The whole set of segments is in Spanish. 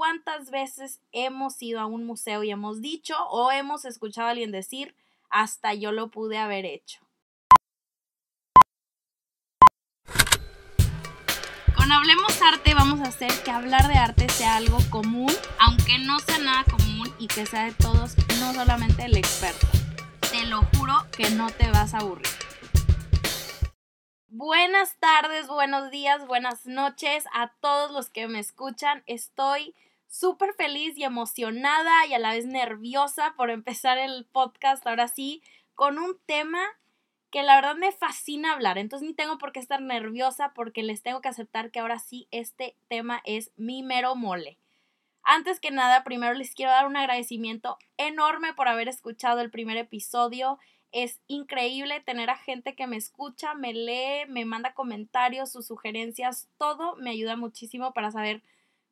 cuántas veces hemos ido a un museo y hemos dicho o hemos escuchado a alguien decir, hasta yo lo pude haber hecho. Con Hablemos Arte vamos a hacer que hablar de arte sea algo común, aunque no sea nada común y que sea de todos, no solamente el experto. Te lo juro que no te vas a aburrir. Buenas tardes, buenos días, buenas noches a todos los que me escuchan. Estoy súper feliz y emocionada y a la vez nerviosa por empezar el podcast ahora sí con un tema que la verdad me fascina hablar. Entonces ni tengo por qué estar nerviosa porque les tengo que aceptar que ahora sí este tema es mi mero mole. Antes que nada, primero les quiero dar un agradecimiento enorme por haber escuchado el primer episodio es increíble tener a gente que me escucha, me lee, me manda comentarios, sus sugerencias, todo me ayuda muchísimo para saber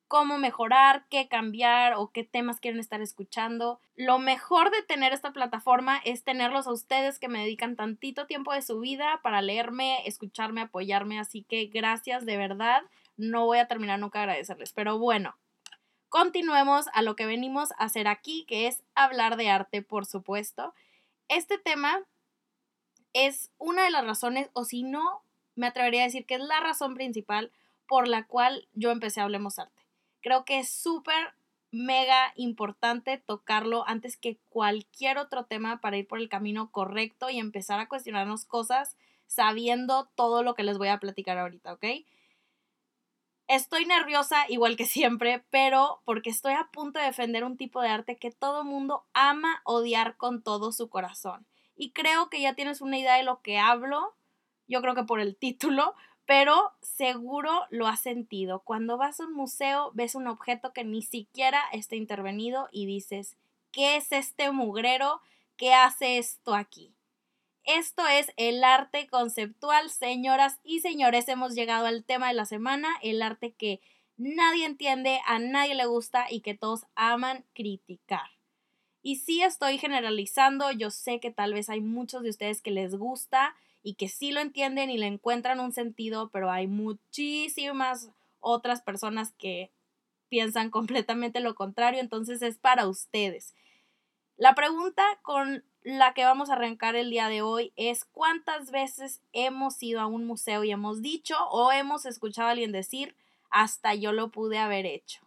cómo mejorar, qué cambiar o qué temas quieren estar escuchando. Lo mejor de tener esta plataforma es tenerlos a ustedes que me dedican tantito tiempo de su vida para leerme, escucharme, apoyarme, así que gracias de verdad. No voy a terminar nunca agradecerles, pero bueno, continuemos a lo que venimos a hacer aquí, que es hablar de arte, por supuesto. Este tema es una de las razones, o si no, me atrevería a decir que es la razón principal por la cual yo empecé a Hablemos Arte. Creo que es súper, mega importante tocarlo antes que cualquier otro tema para ir por el camino correcto y empezar a cuestionarnos cosas sabiendo todo lo que les voy a platicar ahorita, ¿ok? Estoy nerviosa igual que siempre, pero porque estoy a punto de defender un tipo de arte que todo mundo ama odiar con todo su corazón. Y creo que ya tienes una idea de lo que hablo, yo creo que por el título, pero seguro lo has sentido. Cuando vas a un museo ves un objeto que ni siquiera está intervenido y dices, ¿qué es este mugrero? ¿Qué hace esto aquí? Esto es el arte conceptual, señoras y señores. Hemos llegado al tema de la semana, el arte que nadie entiende, a nadie le gusta y que todos aman criticar. Y sí estoy generalizando, yo sé que tal vez hay muchos de ustedes que les gusta y que sí lo entienden y le encuentran un sentido, pero hay muchísimas otras personas que piensan completamente lo contrario, entonces es para ustedes. La pregunta con la que vamos a arrancar el día de hoy es cuántas veces hemos ido a un museo y hemos dicho o hemos escuchado a alguien decir, hasta yo lo pude haber hecho.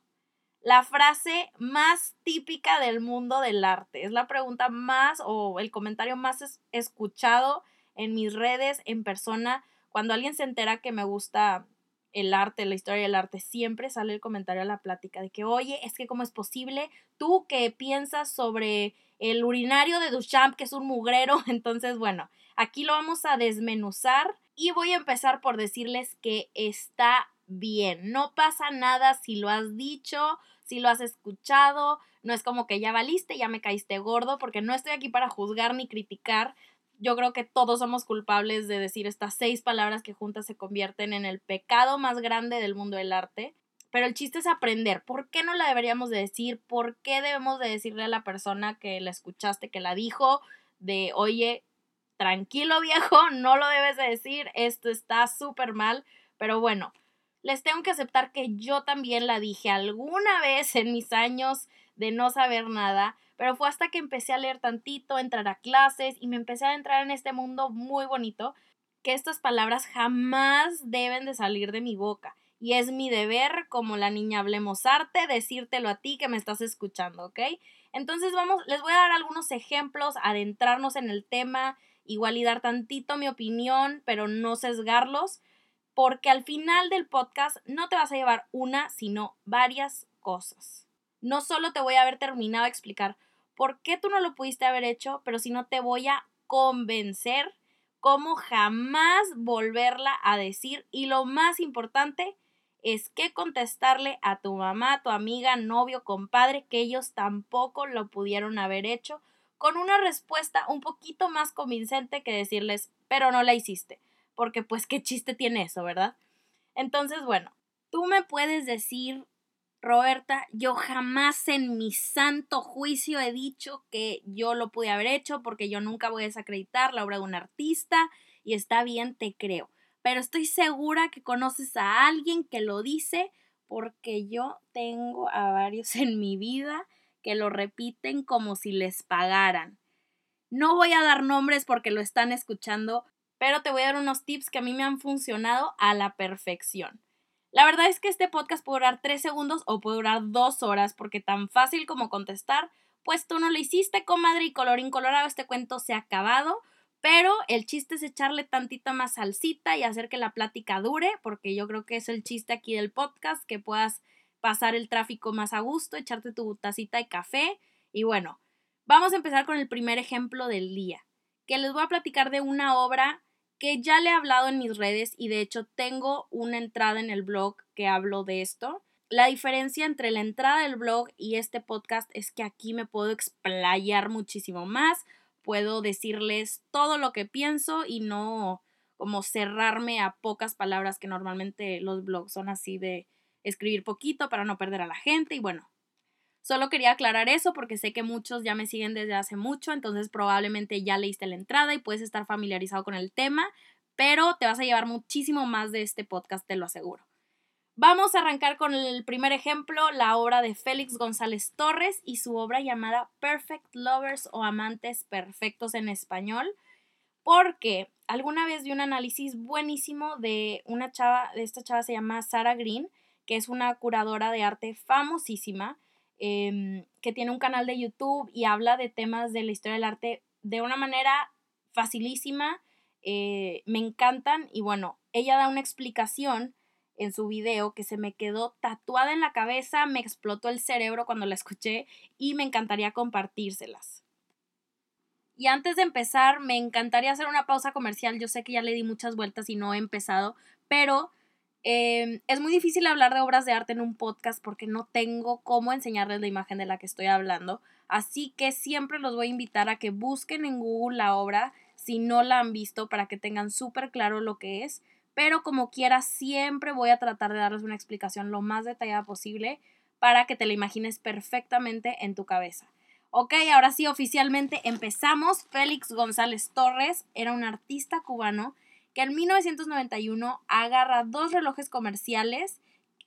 La frase más típica del mundo del arte. Es la pregunta más o el comentario más escuchado en mis redes, en persona. Cuando alguien se entera que me gusta el arte, la historia del arte, siempre sale el comentario a la plática de que, oye, es que cómo es posible, tú que piensas sobre el urinario de Duchamp, que es un mugrero. Entonces, bueno, aquí lo vamos a desmenuzar y voy a empezar por decirles que está bien. No pasa nada si lo has dicho, si lo has escuchado. No es como que ya valiste, ya me caíste gordo, porque no estoy aquí para juzgar ni criticar. Yo creo que todos somos culpables de decir estas seis palabras que juntas se convierten en el pecado más grande del mundo del arte. Pero el chiste es aprender. ¿Por qué no la deberíamos de decir? ¿Por qué debemos de decirle a la persona que la escuchaste, que la dijo, de, oye, tranquilo viejo, no lo debes de decir, esto está súper mal. Pero bueno, les tengo que aceptar que yo también la dije alguna vez en mis años de no saber nada, pero fue hasta que empecé a leer tantito, entrar a clases y me empecé a entrar en este mundo muy bonito que estas palabras jamás deben de salir de mi boca y es mi deber, como la niña Hablemos Arte, decírtelo a ti que me estás escuchando, ¿ok? Entonces vamos, les voy a dar algunos ejemplos, adentrarnos en el tema, igual y dar tantito mi opinión, pero no sesgarlos, porque al final del podcast no te vas a llevar una, sino varias cosas. No solo te voy a haber terminado de explicar por qué tú no lo pudiste haber hecho, pero sino te voy a convencer cómo jamás volverla a decir y lo más importante, es que contestarle a tu mamá, tu amiga, novio, compadre, que ellos tampoco lo pudieron haber hecho, con una respuesta un poquito más convincente que decirles, pero no la hiciste, porque pues qué chiste tiene eso, ¿verdad? Entonces, bueno, tú me puedes decir, Roberta, yo jamás en mi santo juicio he dicho que yo lo pude haber hecho porque yo nunca voy a desacreditar la obra de un artista y está bien, te creo pero estoy segura que conoces a alguien que lo dice porque yo tengo a varios en mi vida que lo repiten como si les pagaran. No voy a dar nombres porque lo están escuchando, pero te voy a dar unos tips que a mí me han funcionado a la perfección. La verdad es que este podcast puede durar tres segundos o puede durar dos horas porque tan fácil como contestar, pues tú no lo hiciste, comadre, y color incolorado, este cuento se ha acabado. Pero el chiste es echarle tantita más salsita y hacer que la plática dure, porque yo creo que es el chiste aquí del podcast, que puedas pasar el tráfico más a gusto, echarte tu tacita de café. Y bueno, vamos a empezar con el primer ejemplo del día, que les voy a platicar de una obra que ya le he hablado en mis redes y de hecho tengo una entrada en el blog que hablo de esto. La diferencia entre la entrada del blog y este podcast es que aquí me puedo explayar muchísimo más, puedo decirles todo lo que pienso y no como cerrarme a pocas palabras que normalmente los blogs son así de escribir poquito para no perder a la gente y bueno, Solo quería aclarar eso porque sé que muchos ya me siguen desde hace mucho, entonces probablemente ya leíste la entrada y puedes estar familiarizado con el tema, pero te vas a llevar muchísimo más de este podcast, te lo aseguro. Vamos a arrancar con el primer ejemplo, la obra de Félix González Torres y su obra llamada Perfect Lovers o Amantes Perfectos en español, porque alguna vez vi un análisis buenísimo de una chava, de esta chava se llama Sarah Green, que es una curadora de arte famosísima, Em, que tiene un canal de YouTube y habla de temas de la historia del arte de una manera facilísima. Eh, me encantan y bueno, ella da una explicación en su video que se me quedó tatuada en la cabeza, me explotó el cerebro cuando la escuché y me encantaría compartírselas. Y antes de empezar, me encantaría hacer una pausa comercial. Yo sé que ya le di muchas vueltas y no he empezado, pero Em, es muy difícil hablar de obras de arte en un podcast porque no tengo cómo enseñarles la imagen de la que estoy hablando. Así que siempre los voy a invitar a que busquen en Google la obra si no la han visto para que tengan súper claro lo que es. Pero como quiera, siempre voy a tratar de darles una explicación lo más detallada posible para que te la imagines perfectamente en tu cabeza. Ok, ahora sí, oficialmente empezamos. Félix González Torres era un artista cubano que en 1991 agarra dos relojes comerciales,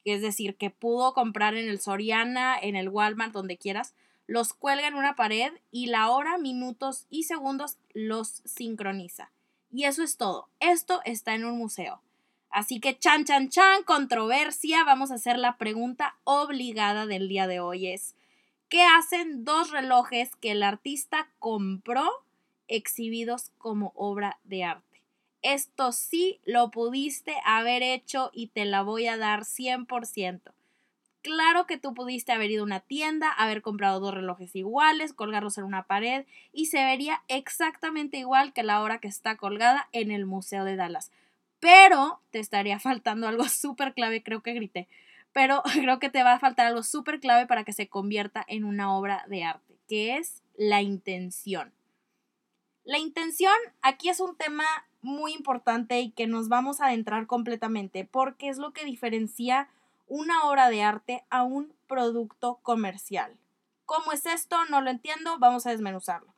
es decir, que pudo comprar en el Soriana, en el Walmart, donde quieras, los cuelga en una pared y la hora, minutos y segundos los sincroniza. Y eso es todo. Esto está en un museo. Así que chan, chan, chan, controversia. Vamos a hacer la pregunta obligada del día de hoy es, ¿qué hacen dos relojes que el artista compró exhibidos como obra de arte? Esto sí lo pudiste haber hecho y te la voy a dar 100%. Claro que tú pudiste haber ido a una tienda, haber comprado dos relojes iguales, colgarlos en una pared y se vería exactamente igual que la hora que está colgada en el Museo de Dallas. Pero te estaría faltando algo súper clave, creo que grité, pero creo que te va a faltar algo súper clave para que se convierta en una obra de arte, que es la intención. La intención aquí es un tema muy importante y que nos vamos a adentrar completamente porque es lo que diferencia una obra de arte a un producto comercial. ¿Cómo es esto? No lo entiendo, vamos a desmenuzarlo.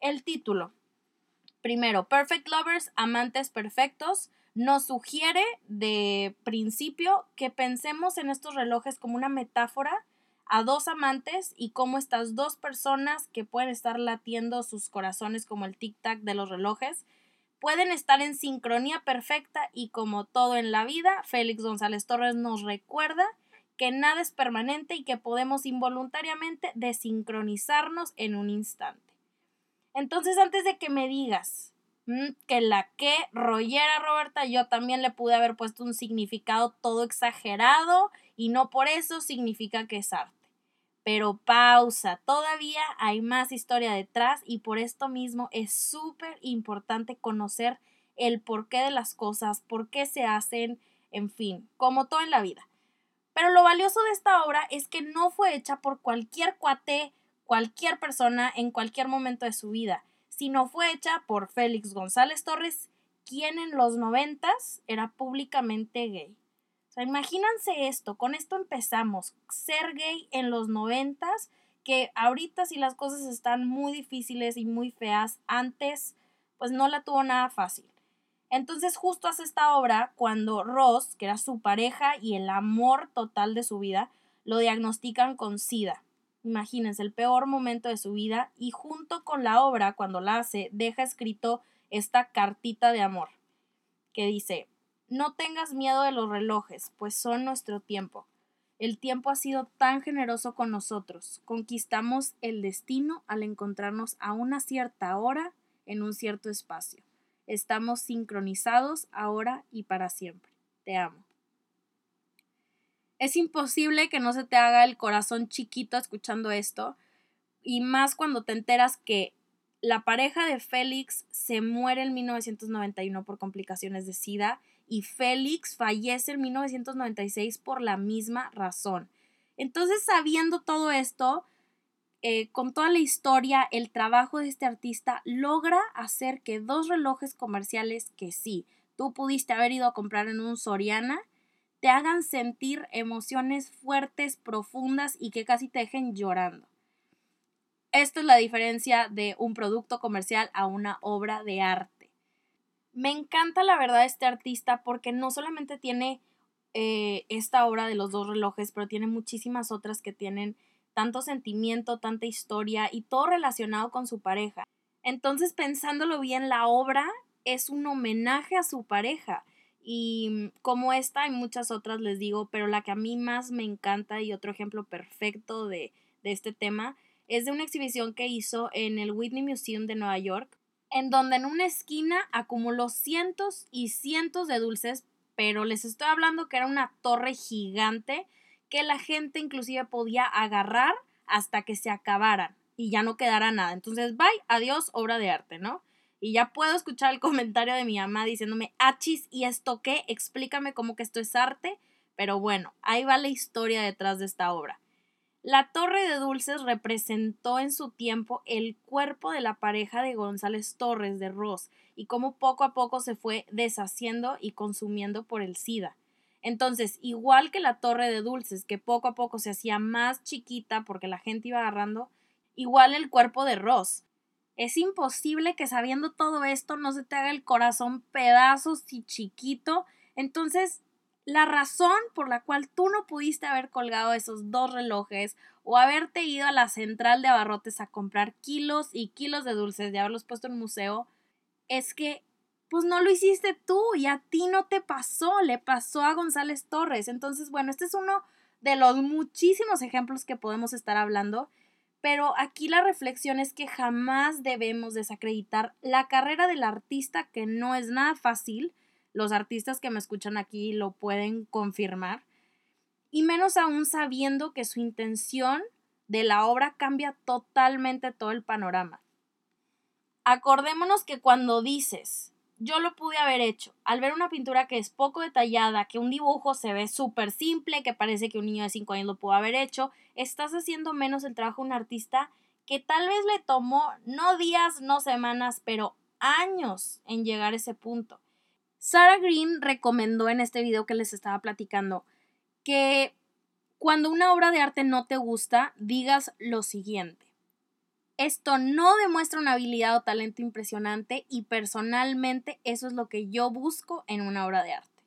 El título. Primero, Perfect Lovers, amantes perfectos, nos sugiere de principio que pensemos en estos relojes como una metáfora a dos amantes y cómo estas dos personas que pueden estar latiendo sus corazones como el tic-tac de los relojes pueden estar en sincronía perfecta y como todo en la vida, Félix González Torres nos recuerda que nada es permanente y que podemos involuntariamente desincronizarnos en un instante. Entonces, antes de que me digas que la que rollera Roberta, yo también le pude haber puesto un significado todo exagerado y no por eso significa que es arte. Pero pausa, todavía hay más historia detrás y por esto mismo es súper importante conocer el porqué de las cosas, por qué se hacen, en fin, como todo en la vida. Pero lo valioso de esta obra es que no fue hecha por cualquier cuate, cualquier persona en cualquier momento de su vida, sino fue hecha por Félix González Torres, quien en los noventas era públicamente gay. O sea, imagínense esto, con esto empezamos. Ser gay en los noventas, que ahorita si las cosas están muy difíciles y muy feas, antes pues no la tuvo nada fácil. Entonces justo hace esta obra cuando Ross, que era su pareja y el amor total de su vida, lo diagnostican con SIDA. Imagínense, el peor momento de su vida y junto con la obra, cuando la hace, deja escrito esta cartita de amor que dice, no tengas miedo de los relojes, pues son nuestro tiempo. El tiempo ha sido tan generoso con nosotros. Conquistamos el destino al encontrarnos a una cierta hora en un cierto espacio. Estamos sincronizados ahora y para siempre. Te amo. Es imposible que no se te haga el corazón chiquito escuchando esto, y más cuando te enteras que la pareja de Félix se muere en 1991 por complicaciones de SIDA y Félix fallece en 1996 por la misma razón. Entonces, sabiendo todo esto, eh, con toda la historia, el trabajo de este artista logra hacer que dos relojes comerciales que sí, tú pudiste haber ido a comprar en un Soriana, te hagan sentir emociones fuertes, profundas y que casi te dejen llorando. Esta es la diferencia de un producto comercial a una obra de arte. Me encanta la verdad este artista porque no solamente tiene eh, esta obra de los dos relojes, pero tiene muchísimas otras que tienen tanto sentimiento, tanta historia y todo relacionado con su pareja. Entonces, pensándolo bien, la obra es un homenaje a su pareja. Y como esta hay muchas otras, les digo, pero la que a mí más me encanta y otro ejemplo perfecto de, de este tema es de una exhibición que hizo en el Whitney Museum de Nueva York, en donde en una esquina acumuló cientos y cientos de dulces, pero les estoy hablando que era una torre gigante que la gente inclusive podía agarrar hasta que se acabaran y ya no quedara nada. Entonces, bye, adiós, obra de arte, ¿no? Y ya puedo escuchar el comentario de mi mamá diciéndome, achis, ¿y esto qué? Explícame cómo que esto es arte. Pero bueno, ahí va la historia detrás de esta obra. La Torre de Dulces representó en su tiempo el cuerpo de la pareja de González Torres de Ross y cómo poco a poco se fue deshaciendo y consumiendo por el SIDA. Entonces, igual que la Torre de Dulces, que poco a poco se hacía más chiquita porque la gente iba agarrando, igual el cuerpo de Ross. Es imposible que sabiendo todo esto no se te haga el corazón pedazos y chiquito. Entonces, la razón por la cual tú no pudiste haber colgado esos dos relojes o haberte ido a la central de abarrotes a comprar kilos y kilos de dulces y haberlos puesto en museo es que pues no lo hiciste tú y a ti no te pasó, le pasó a González Torres. Entonces, bueno, este es uno de los muchísimos ejemplos que podemos estar hablando, pero aquí la reflexión es que jamás debemos desacreditar la carrera del artista, que no es nada fácil, los artistas que me escuchan aquí lo pueden confirmar, y menos aún sabiendo que su intención de la obra cambia totalmente todo el panorama. Acordémonos que cuando dices, yo lo pude haber hecho, al ver una pintura que es poco detallada, que un dibujo se ve súper simple, que parece que un niño de 5 años lo pudo haber hecho, estás haciendo menos el trabajo de un artista que tal vez le tomó no días, no semanas, pero años en llegar a ese punto. Sarah Green recomendó en este video que les estaba platicando que cuando una obra de arte no te gusta, digas lo siguiente. Esto no demuestra una habilidad o talento impresionante y personalmente eso es lo que yo busco en una obra de arte.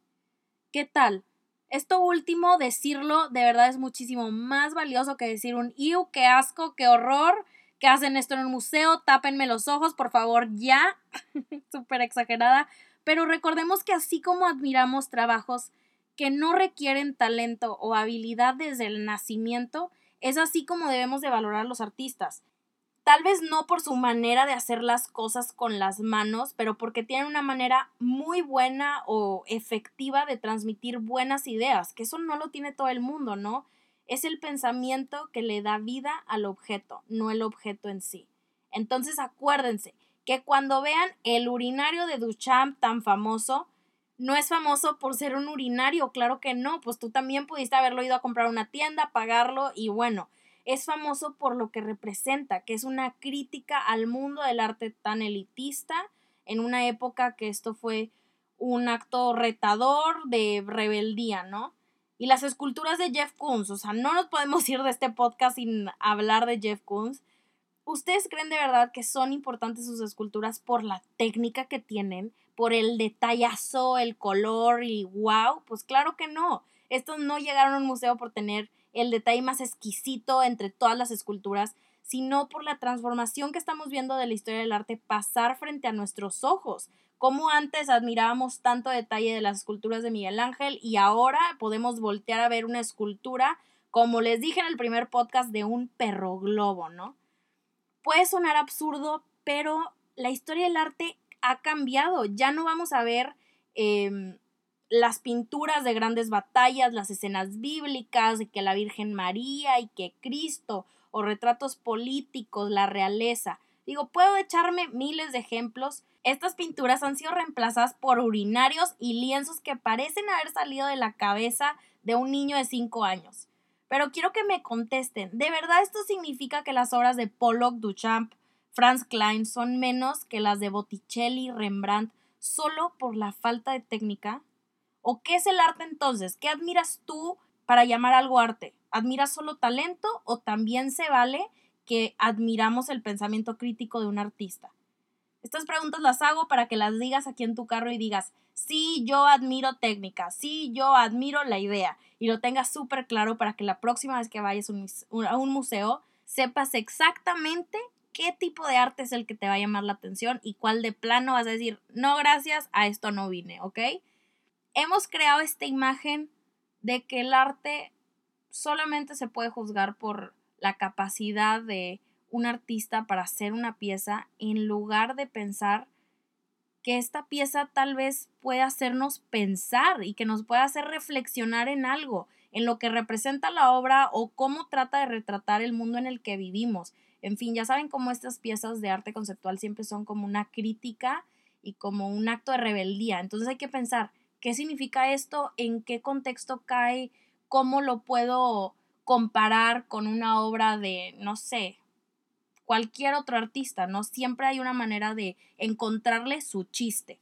¿Qué tal? Esto último, decirlo de verdad es muchísimo más valioso que decir un ¡Iu, qué asco, qué horror! que hacen esto en un museo? Tápenme los ojos, por favor, ya. Súper exagerada. Pero recordemos que así como admiramos trabajos que no requieren talento o habilidad desde el nacimiento, es así como debemos de valorar a los artistas. Tal vez no por su manera de hacer las cosas con las manos, pero porque tienen una manera muy buena o efectiva de transmitir buenas ideas, que eso no lo tiene todo el mundo, ¿no? Es el pensamiento que le da vida al objeto, no el objeto en sí. Entonces acuérdense, que cuando vean el urinario de Duchamp tan famoso, no es famoso por ser un urinario, claro que no, pues tú también pudiste haberlo ido a comprar a una tienda, pagarlo y bueno, es famoso por lo que representa, que es una crítica al mundo del arte tan elitista en una época que esto fue un acto retador de rebeldía, ¿no? Y las esculturas de Jeff Koons, o sea, no nos podemos ir de este podcast sin hablar de Jeff Koons. ¿Ustedes creen de verdad que son importantes sus esculturas por la técnica que tienen, por el detallazo, el color y wow, pues claro que no. Estos no llegaron a un museo por tener el detalle más exquisito entre todas las esculturas, sino por la transformación que estamos viendo de la historia del arte pasar frente a nuestros ojos. Como antes admirábamos tanto detalle de las esculturas de Miguel Ángel y ahora podemos voltear a ver una escultura, como les dije en el primer podcast, de un perro globo, ¿no? Puede sonar absurdo, pero la historia del arte ha cambiado. Ya no vamos a ver em, las pinturas de grandes batallas, las escenas bíblicas, de que la Virgen María y que Cristo, o retratos políticos, la realeza. Digo, puedo echarme miles de ejemplos. Estas pinturas han sido reemplazadas por urinarios y lienzos que parecen haber salido de la cabeza de un niño de 5 años. Pero quiero que me contesten, ¿de verdad esto significa que las obras de Pollock, Duchamp, Franz Klein son menos que las de Botticelli, Rembrandt, solo por la falta de técnica? ¿O qué es el arte entonces? ¿Qué admiras tú para llamar algo arte? ¿Admiras solo talento o también se vale que admiramos el pensamiento crítico de un artista? Estas preguntas las hago para que las digas aquí en tu carro y digas, sí, yo admiro técnica, sí, yo admiro la idea y lo tengas súper claro para que la próxima vez que vayas a un museo sepas exactamente qué tipo de arte es el que te va a llamar la atención y cuál de plano vas a decir, no, gracias, a esto no vine, ¿ok? hemos creado esta imagen de que el arte solamente se puede juzgar por la capacidad de un artista para hacer una pieza en lugar de pensar que esta pieza tal vez puede hacernos pensar y que nos pueda hacer reflexionar en algo, en lo que representa la obra o cómo trata de retratar el mundo en el que vivimos. En fin, ya saben cómo estas piezas de arte conceptual siempre son como una crítica y como un acto de rebeldía. Entonces hay que pensar, ¿Qué significa esto? ¿En qué contexto cae? ¿Cómo lo puedo comparar con una obra de, no sé, cualquier otro artista? ¿No? Siempre hay una manera de encontrarle su chiste.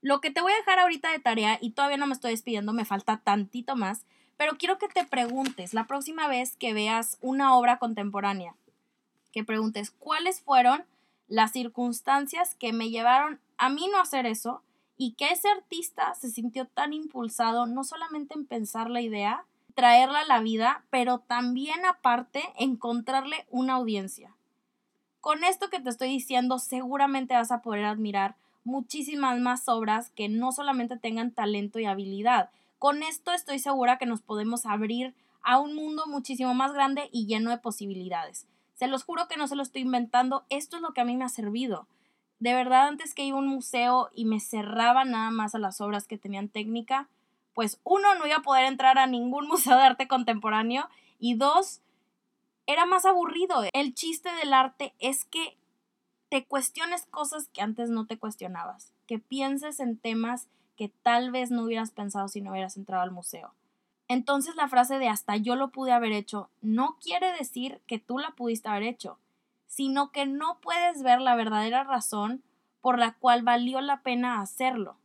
Lo que te voy a dejar ahorita de tarea, y todavía no me estoy despidiendo, me falta tantito más, pero quiero que te preguntes la próxima vez que veas una obra contemporánea, que preguntes cuáles fueron las circunstancias que me llevaron a mí no hacer eso y que ese artista se sintió tan impulsado no solamente en pensar la idea, traerla a la vida, pero también aparte encontrarle una audiencia. Con esto que te estoy diciendo, seguramente vas a poder admirar muchísimas más obras que no solamente tengan talento y habilidad. Con esto estoy segura que nos podemos abrir a un mundo muchísimo más grande y lleno de posibilidades. Se los juro que no se lo estoy inventando, esto es lo que a mí me ha servido de verdad antes que iba a un museo y me cerraba nada más a las obras que tenían técnica, pues uno, no iba a poder entrar a ningún museo de arte contemporáneo y dos, era más aburrido. El chiste del arte es que te cuestiones cosas que antes no te cuestionabas, que pienses en temas que tal vez no hubieras pensado si no hubieras entrado al museo. Entonces la frase de hasta yo lo pude haber hecho no quiere decir que tú la pudiste haber hecho sino que no puedes ver la verdadera razón por la cual valió la pena hacerlo.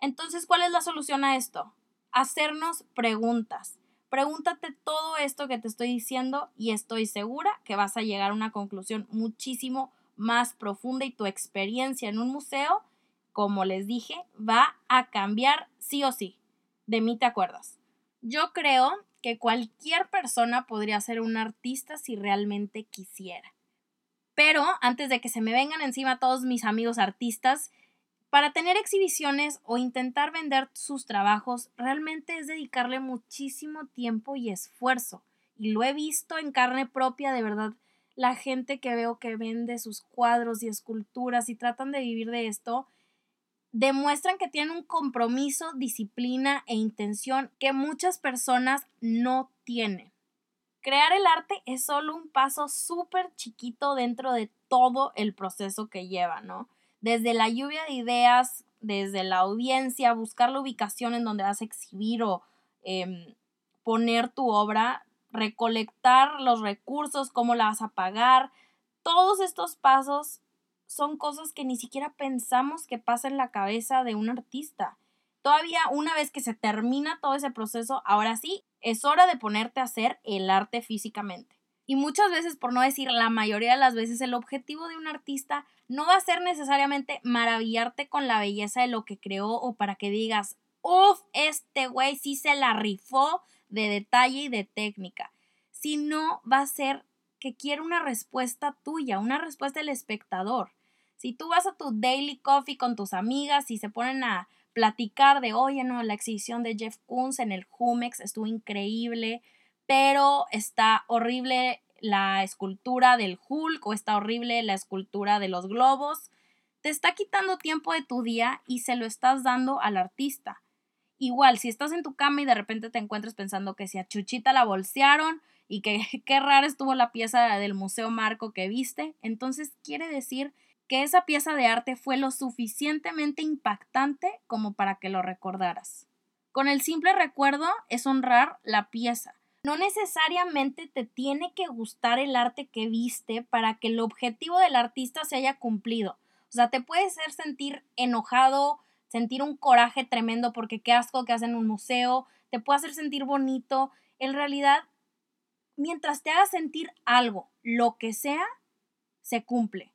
Entonces, ¿cuál es la solución a esto? Hacernos preguntas. Pregúntate todo esto que te estoy diciendo y estoy segura que vas a llegar a una conclusión muchísimo más profunda y tu experiencia en un museo, como les dije, va a cambiar sí o sí. De mí te acuerdas. Yo creo que cualquier persona podría ser un artista si realmente quisiera. Pero antes de que se me vengan encima todos mis amigos artistas, para tener exhibiciones o intentar vender sus trabajos realmente es dedicarle muchísimo tiempo y esfuerzo. Y lo he visto en carne propia, de verdad, la gente que veo que vende sus cuadros y esculturas y tratan de vivir de esto, demuestran que tienen un compromiso, disciplina e intención que muchas personas no tienen. Crear el arte es solo un paso súper chiquito dentro de todo el proceso que lleva, ¿no? Desde la lluvia de ideas, desde la audiencia, buscar la ubicación en donde vas a exhibir o em, poner tu obra, recolectar los recursos, cómo la vas a pagar, todos estos pasos son cosas que ni siquiera pensamos que pasa en la cabeza de un artista. Todavía una vez que se termina todo ese proceso, ahora sí, es hora de ponerte a hacer el arte físicamente. Y muchas veces, por no decir la mayoría de las veces, el objetivo de un artista no va a ser necesariamente maravillarte con la belleza de lo que creó o para que digas, uff, este güey sí se la rifó de detalle y de técnica, sino va a ser que quiere una respuesta tuya, una respuesta del espectador. Si tú vas a tu daily coffee con tus amigas y se ponen a platicar de, oye, no, la exhibición de Jeff Koons en el Jumex estuvo increíble, pero está horrible la escultura del Hulk o está horrible la escultura de los globos. Te está quitando tiempo de tu día y se lo estás dando al artista. Igual, si estás en tu cama y de repente te encuentras pensando que si a Chuchita la bolsearon y que qué rara estuvo la pieza del Museo Marco que viste, entonces quiere decir que esa pieza de arte fue lo suficientemente impactante como para que lo recordaras. Con el simple recuerdo es honrar la pieza, no necesariamente te tiene que gustar el arte que viste para que el objetivo del artista se haya cumplido. O sea, te puede hacer sentir enojado, sentir un coraje tremendo porque qué asco que hacen un museo, te puede hacer sentir bonito. En realidad, mientras te haga sentir algo, lo que sea, se cumple.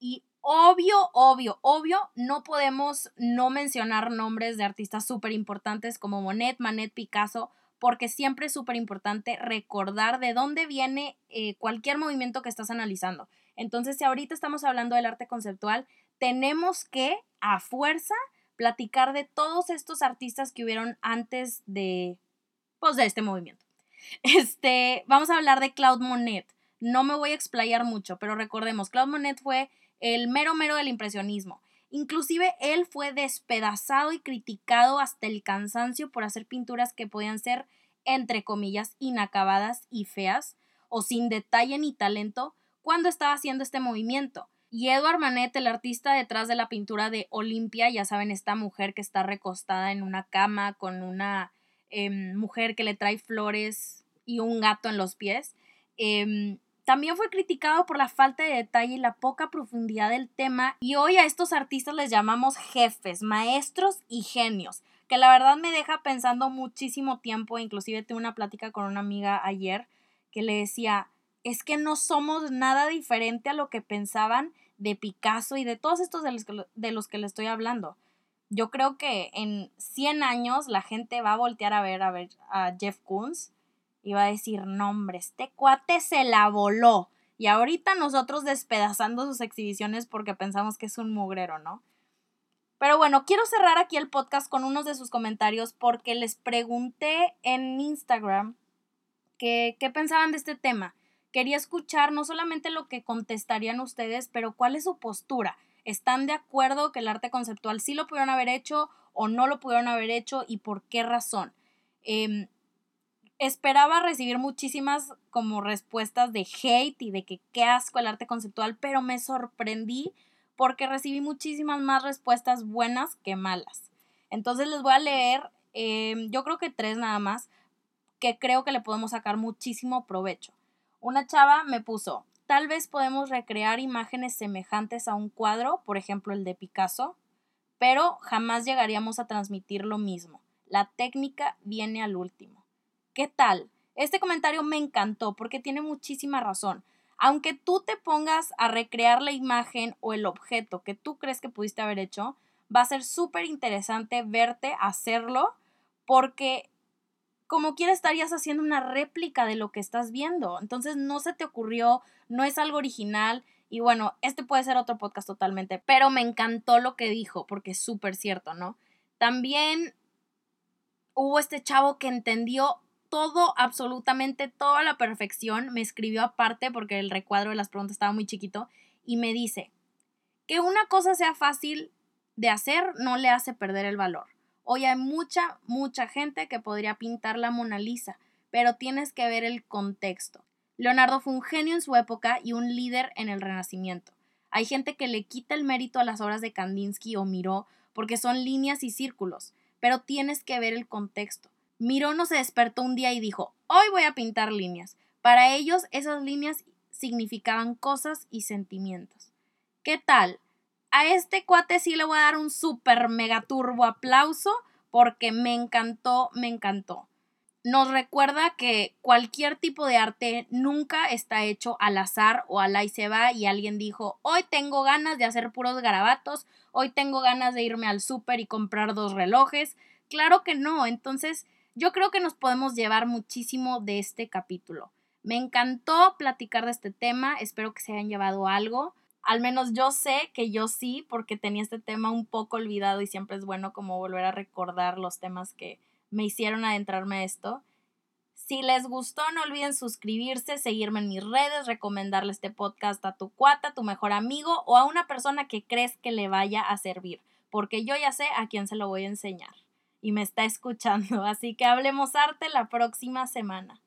Y obvio, obvio, obvio, no podemos no mencionar nombres de artistas súper importantes como Monet, Manet, Picasso porque siempre es súper importante recordar de dónde viene eh, cualquier movimiento que estás analizando. Entonces, si ahorita estamos hablando del arte conceptual, tenemos que, a fuerza, platicar de todos estos artistas que hubieron antes de, pues, de este movimiento. Este, vamos a hablar de Claude Monet. No me voy a explayar mucho, pero recordemos, Claude Monet fue el mero mero del impresionismo. Inclusive él fue despedazado y criticado hasta el cansancio por hacer pinturas que podían ser, entre comillas, inacabadas y feas, o sin detalle ni talento, cuando estaba haciendo este movimiento. Y Edward Manet, el artista detrás de la pintura de Olimpia, ya saben, esta mujer que está recostada en una cama con una em, mujer que le trae flores y un gato en los pies, em, también fue criticado por la falta de detalle y la poca profundidad del tema y hoy a estos artistas les llamamos jefes, maestros y genios, que la verdad me deja pensando muchísimo tiempo, inclusive tuve una plática con una amiga ayer que le decía, es que no somos nada diferente a lo que pensaban de Picasso y de todos estos de los que, de los que le estoy hablando. Yo creo que en 100 años la gente va a voltear a ver a, ver a Jeff Koons iba a decir, no hombre, este cuate se la voló. Y ahorita nosotros despedazando sus exhibiciones porque pensamos que es un mugrero, ¿no? Pero bueno, quiero cerrar aquí el podcast con unos de sus comentarios porque les pregunté en Instagram qué pensaban de este tema. Quería escuchar no solamente lo que contestarían ustedes, pero cuál es su postura. ¿Están de acuerdo que el arte conceptual sí lo pudieron haber hecho o no lo pudieron haber hecho y por qué razón? Eh, esperaba recibir muchísimas como respuestas de hate y de que qué asco el arte conceptual, pero me sorprendí porque recibí muchísimas más respuestas buenas que malas. Entonces les voy a leer, em, yo creo que tres nada más, que creo que le podemos sacar muchísimo provecho. Una chava me puso, tal vez podemos recrear imágenes semejantes a un cuadro, por ejemplo el de Picasso, pero jamás llegaríamos a transmitir lo mismo. La técnica viene al último. ¿Qué tal? Este comentario me encantó porque tiene muchísima razón. Aunque tú te pongas a recrear la imagen o el objeto que tú crees que pudiste haber hecho, va a ser súper interesante verte hacerlo porque como quiera estarías haciendo una réplica de lo que estás viendo. Entonces no se te ocurrió, no es algo original. Y bueno, este puede ser otro podcast totalmente, pero me encantó lo que dijo porque es súper cierto, ¿no? También hubo este chavo que entendió todo, absolutamente todo a la perfección. Me escribió aparte porque el recuadro de las preguntas estaba muy chiquito y me dice que una cosa sea fácil de hacer no le hace perder el valor. Hoy hay mucha, mucha gente que podría pintar la Mona Lisa, pero tienes que ver el contexto. Leonardo fue un genio en su época y un líder en el Renacimiento. Hay gente que le quita el mérito a las obras de Kandinsky o Miró porque son líneas y círculos, pero tienes que ver el contexto. Miró no se despertó un día y dijo, hoy voy a pintar líneas. Para ellos esas líneas significaban cosas y sentimientos. ¿Qué tal? A este cuate sí le voy a dar un super mega turbo aplauso porque me encantó, me encantó. nos recuerda que cualquier tipo de arte nunca está hecho al azar o al ahí se va y alguien dijo, hoy tengo ganas de hacer puros garabatos, hoy tengo ganas de irme al súper y comprar dos relojes. Claro que no, entonces yo creo que nos podemos llevar muchísimo de este capítulo. Me encantó platicar de este tema, espero que se hayan llevado algo. Al menos yo sé que yo sí, porque tenía este tema un poco olvidado y siempre es bueno como volver a recordar los temas que me hicieron adentrarme a esto. Si les gustó, no olviden suscribirse, seguirme en mis redes, recomendarle este podcast a tu cuata, tu mejor amigo o a una persona que crees que le vaya a servir, porque yo ya sé a quién se lo voy a enseñar y me está escuchando. Así que hablemos arte la próxima semana.